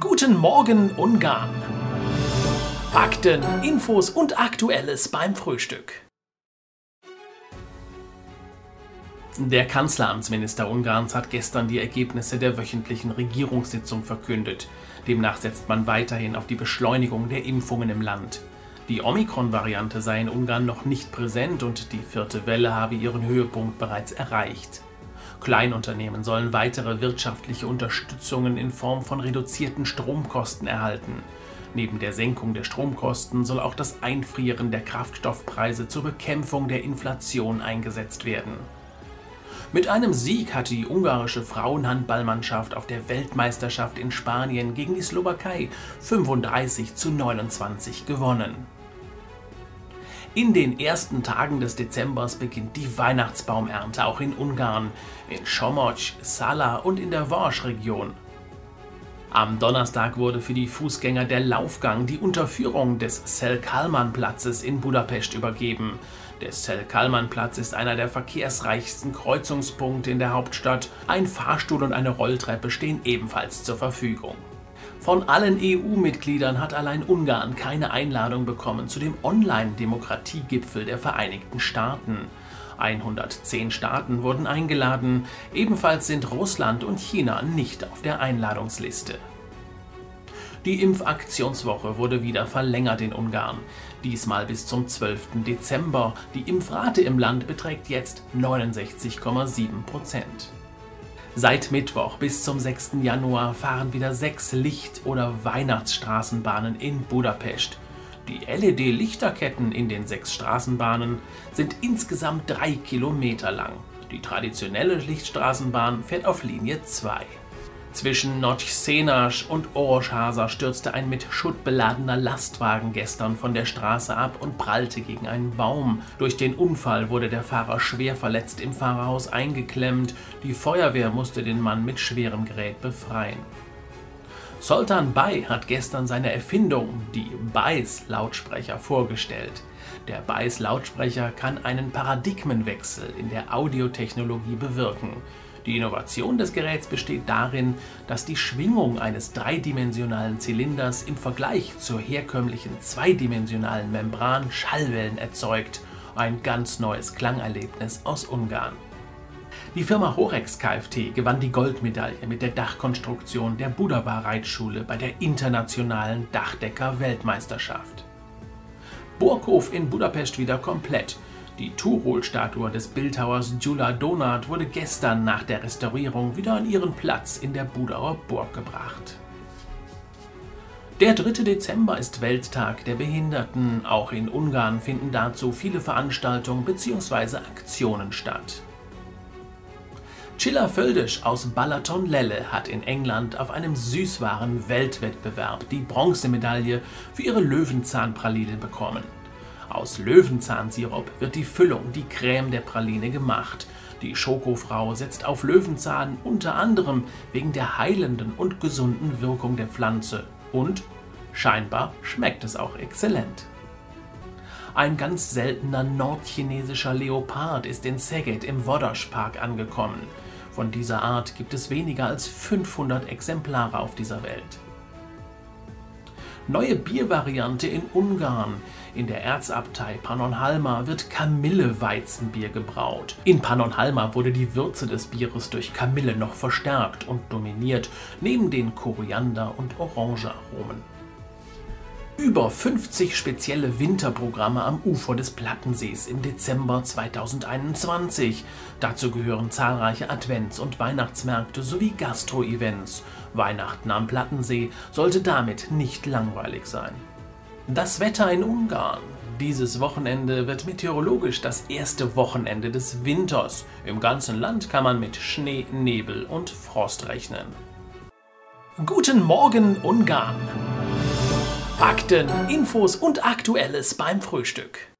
Guten Morgen Ungarn. Fakten, Infos und Aktuelles beim Frühstück. Der Kanzleramtsminister Ungarns hat gestern die Ergebnisse der wöchentlichen Regierungssitzung verkündet. Demnach setzt man weiterhin auf die Beschleunigung der Impfungen im Land. Die Omikron-Variante sei in Ungarn noch nicht präsent und die vierte Welle habe ihren Höhepunkt bereits erreicht. Kleinunternehmen sollen weitere wirtschaftliche Unterstützungen in Form von reduzierten Stromkosten erhalten. Neben der Senkung der Stromkosten soll auch das Einfrieren der Kraftstoffpreise zur Bekämpfung der Inflation eingesetzt werden. Mit einem Sieg hat die ungarische Frauenhandballmannschaft auf der Weltmeisterschaft in Spanien gegen die Slowakei 35 zu 29 gewonnen. In den ersten Tagen des Dezembers beginnt die Weihnachtsbaumernte auch in Ungarn, in Somoc, Sala und in der Warsch-Region. Am Donnerstag wurde für die Fußgänger der Laufgang die Unterführung des Szel-Kalman-Platzes in Budapest übergeben. Der Szel-Kalman-Platz ist einer der verkehrsreichsten Kreuzungspunkte in der Hauptstadt. Ein Fahrstuhl und eine Rolltreppe stehen ebenfalls zur Verfügung. Von allen EU-Mitgliedern hat allein Ungarn keine Einladung bekommen zu dem Online-Demokratiegipfel der Vereinigten Staaten. 110 Staaten wurden eingeladen, ebenfalls sind Russland und China nicht auf der Einladungsliste. Die Impfaktionswoche wurde wieder verlängert in Ungarn, diesmal bis zum 12. Dezember. Die Impfrate im Land beträgt jetzt 69,7 Prozent. Seit Mittwoch bis zum 6. Januar fahren wieder sechs Licht- oder Weihnachtsstraßenbahnen in Budapest. Die LED-Lichterketten in den sechs Straßenbahnen sind insgesamt drei Kilometer lang. Die traditionelle Lichtstraßenbahn fährt auf Linie 2. Zwischen Notch-Senasch und Oroschhasa stürzte ein mit Schutt beladener Lastwagen gestern von der Straße ab und prallte gegen einen Baum. Durch den Unfall wurde der Fahrer schwer verletzt im Fahrerhaus eingeklemmt. Die Feuerwehr musste den Mann mit schwerem Gerät befreien. Sultan Bay hat gestern seine Erfindung, die Bays-Lautsprecher, vorgestellt. Der Bays-Lautsprecher kann einen Paradigmenwechsel in der Audiotechnologie bewirken. Die Innovation des Geräts besteht darin, dass die Schwingung eines dreidimensionalen Zylinders im Vergleich zur herkömmlichen zweidimensionalen Membran Schallwellen erzeugt. Ein ganz neues Klangerlebnis aus Ungarn. Die Firma Horex Kft gewann die Goldmedaille mit der Dachkonstruktion der Budava-Reitschule bei der internationalen Dachdecker-Weltmeisterschaft. Burghof in Budapest wieder komplett. Die Turol-Statue des Bildhauers Gyula Donat wurde gestern nach der Restaurierung wieder an ihren Platz in der Budauer Burg gebracht. Der 3. Dezember ist Welttag der Behinderten. Auch in Ungarn finden dazu viele Veranstaltungen bzw. Aktionen statt. Chilla Völdisch aus Balaton Lelle hat in England auf einem Süßwaren-Weltwettbewerb die Bronzemedaille für ihre Löwenzahnpraline bekommen. Aus Löwenzahnsirup wird die Füllung, die Creme der Praline gemacht. Die Schokofrau setzt auf Löwenzahn unter anderem wegen der heilenden und gesunden Wirkung der Pflanze. Und scheinbar schmeckt es auch exzellent. Ein ganz seltener nordchinesischer Leopard ist in Szeged im Wodasch Park angekommen. Von dieser Art gibt es weniger als 500 Exemplare auf dieser Welt. Neue Biervariante in Ungarn. In der Erzabtei Pannonhalma wird Kamille-Weizenbier gebraut. In Pannonhalma wurde die Würze des Bieres durch Kamille noch verstärkt und dominiert, neben den Koriander- und Orangearomen. Über 50 spezielle Winterprogramme am Ufer des Plattensees im Dezember 2021. Dazu gehören zahlreiche Advents- und Weihnachtsmärkte sowie Gastro-Events. Weihnachten am Plattensee sollte damit nicht langweilig sein. Das Wetter in Ungarn. Dieses Wochenende wird meteorologisch das erste Wochenende des Winters. Im ganzen Land kann man mit Schnee, Nebel und Frost rechnen. Guten Morgen Ungarn! Fakten, Infos und Aktuelles beim Frühstück.